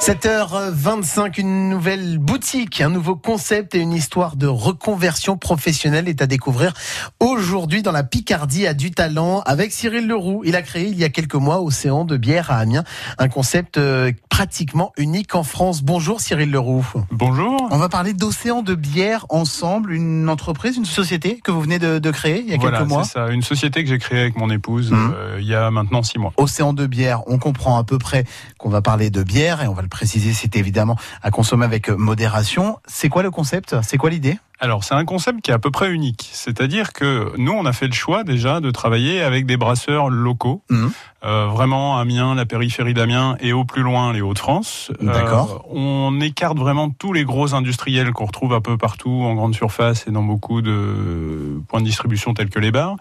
7h25, une nouvelle boutique, un nouveau concept et une histoire de reconversion professionnelle est à découvrir aujourd'hui dans la Picardie à du talent avec Cyril Leroux. Il a créé il y a quelques mois Océan de bière à Amiens, un concept euh, pratiquement unique en France. Bonjour Cyril Leroux. Bonjour. On va parler d'Océan de bière ensemble, une entreprise, une société que vous venez de, créer il y a quelques mois. c'est ça, une société que j'ai créée avec mon épouse mmh. euh, il y a maintenant six mois. Océan de bière, on comprend à peu près qu'on va parler de bière et on va le préciser, c'est évidemment à consommer avec modération. C'est quoi le concept? C'est quoi l'idée? Alors, c'est un concept qui est à peu près unique. C'est-à-dire que nous, on a fait le choix déjà de travailler avec des brasseurs locaux. Mmh. Euh, vraiment, Amiens, la périphérie d'Amiens et au plus loin, les Hauts-de-France. D'accord. Euh, on écarte vraiment tous les gros industriels qu'on retrouve un peu partout en grande surface et dans beaucoup de points de distribution tels que les bars.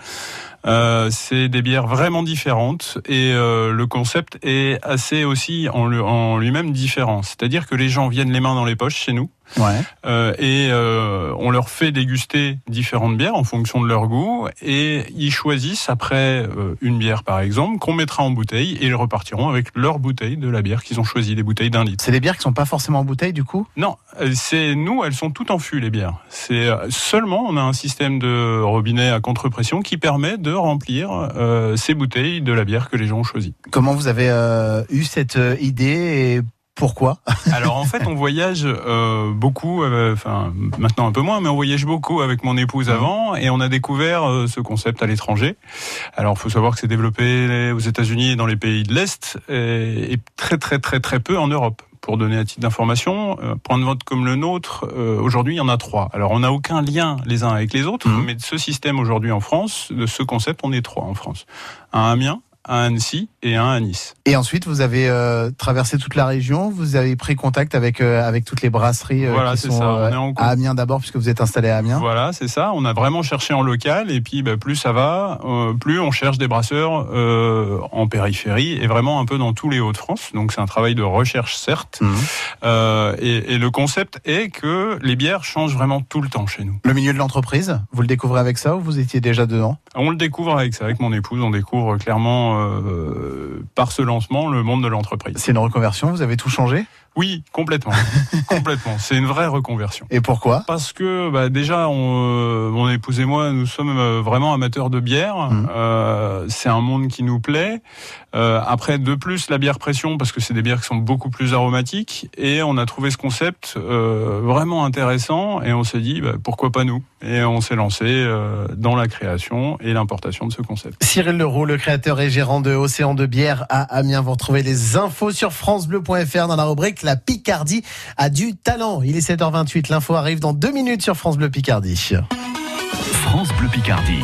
Euh, c'est des bières vraiment différentes et euh, le concept est assez aussi en, en lui-même différent. C'est-à-dire que les gens viennent les mains dans les poches chez nous. Ouais. Euh, et on leur fait déguster différentes bières en fonction de leur goût et ils choisissent après une bière par exemple qu'on mettra en bouteille et ils repartiront avec leur bouteille de la bière qu'ils ont choisi, des bouteilles d'un litre. C'est des bières qui sont pas forcément en bouteille du coup? Non, c'est nous, elles sont toutes en fût les bières. C'est seulement on a un système de robinet à contre-pression qui permet de remplir ces bouteilles de la bière que les gens ont choisi. Comment vous avez eu cette idée et pourquoi Alors en fait, on voyage euh, beaucoup, euh, enfin maintenant un peu moins, mais on voyage beaucoup avec mon épouse mmh. avant, et on a découvert euh, ce concept à l'étranger. Alors il faut savoir que c'est développé aux États-Unis et dans les pays de l'Est, et, très très très très peu en Europe. Pour donner un titre d'information, point de vote comme le nôtre, aujourd'hui il y en a trois. Alors on n'a aucun lien les uns avec les autres, mmh. mais de ce système aujourd'hui en France, de ce concept, on est trois en France. Un Amiens, un Annecy et un à Nice. Et ensuite, vous avez euh, traversé toute la région, vous avez pris contact avec euh, avec toutes les brasseries euh, voilà, qui sont à Amiens d'abord, puisque vous êtes installé à Amiens. Voilà, c'est ça. On a vraiment cherché en local, et puis bah, plus ça va, plus on cherche des brasseurs en périphérie et vraiment un peu dans tous les Hauts-de-France. Donc c'est un travail de recherche, certes. Mhm. Et, et, le concept est que les bières changent vraiment tout le temps chez nous. Le milieu de l'entreprise, vous le découvrez avec ça ou vous étiez déjà dedans? On le découvre avec ça, avec mon épouse. On découvre clairement par ce lancement le monde de l'entreprise. C'est une reconversion, vous avez tout changé? Oui, complètement, complètement. C'est une vraie reconversion. Et pourquoi? Parce que bah, déjà, on, mon épouse et moi, nous sommes euh, vraiment amateurs de bière. Mmh. Euh, c'est un monde qui nous plaît. Euh, après, de plus, la bière pression, parce que c'est des bières qui sont beaucoup plus aromatiques. Et on a trouvé ce concept euh, vraiment intéressant. Et on s'est dit, bah, pourquoi pas nous? Et on s'est lancé euh, dans la création et l'importation de ce concept. Cyril Leroux, le créateur et gérant de Océan de bière à Amiens. Vous retrouvez les infos sur francebleu.fr dans la rubrique La Picardie a du talent. Il est 7h28. L'info arrive dans deux minutes sur France Bleu Picardie. France Bleu Picardie.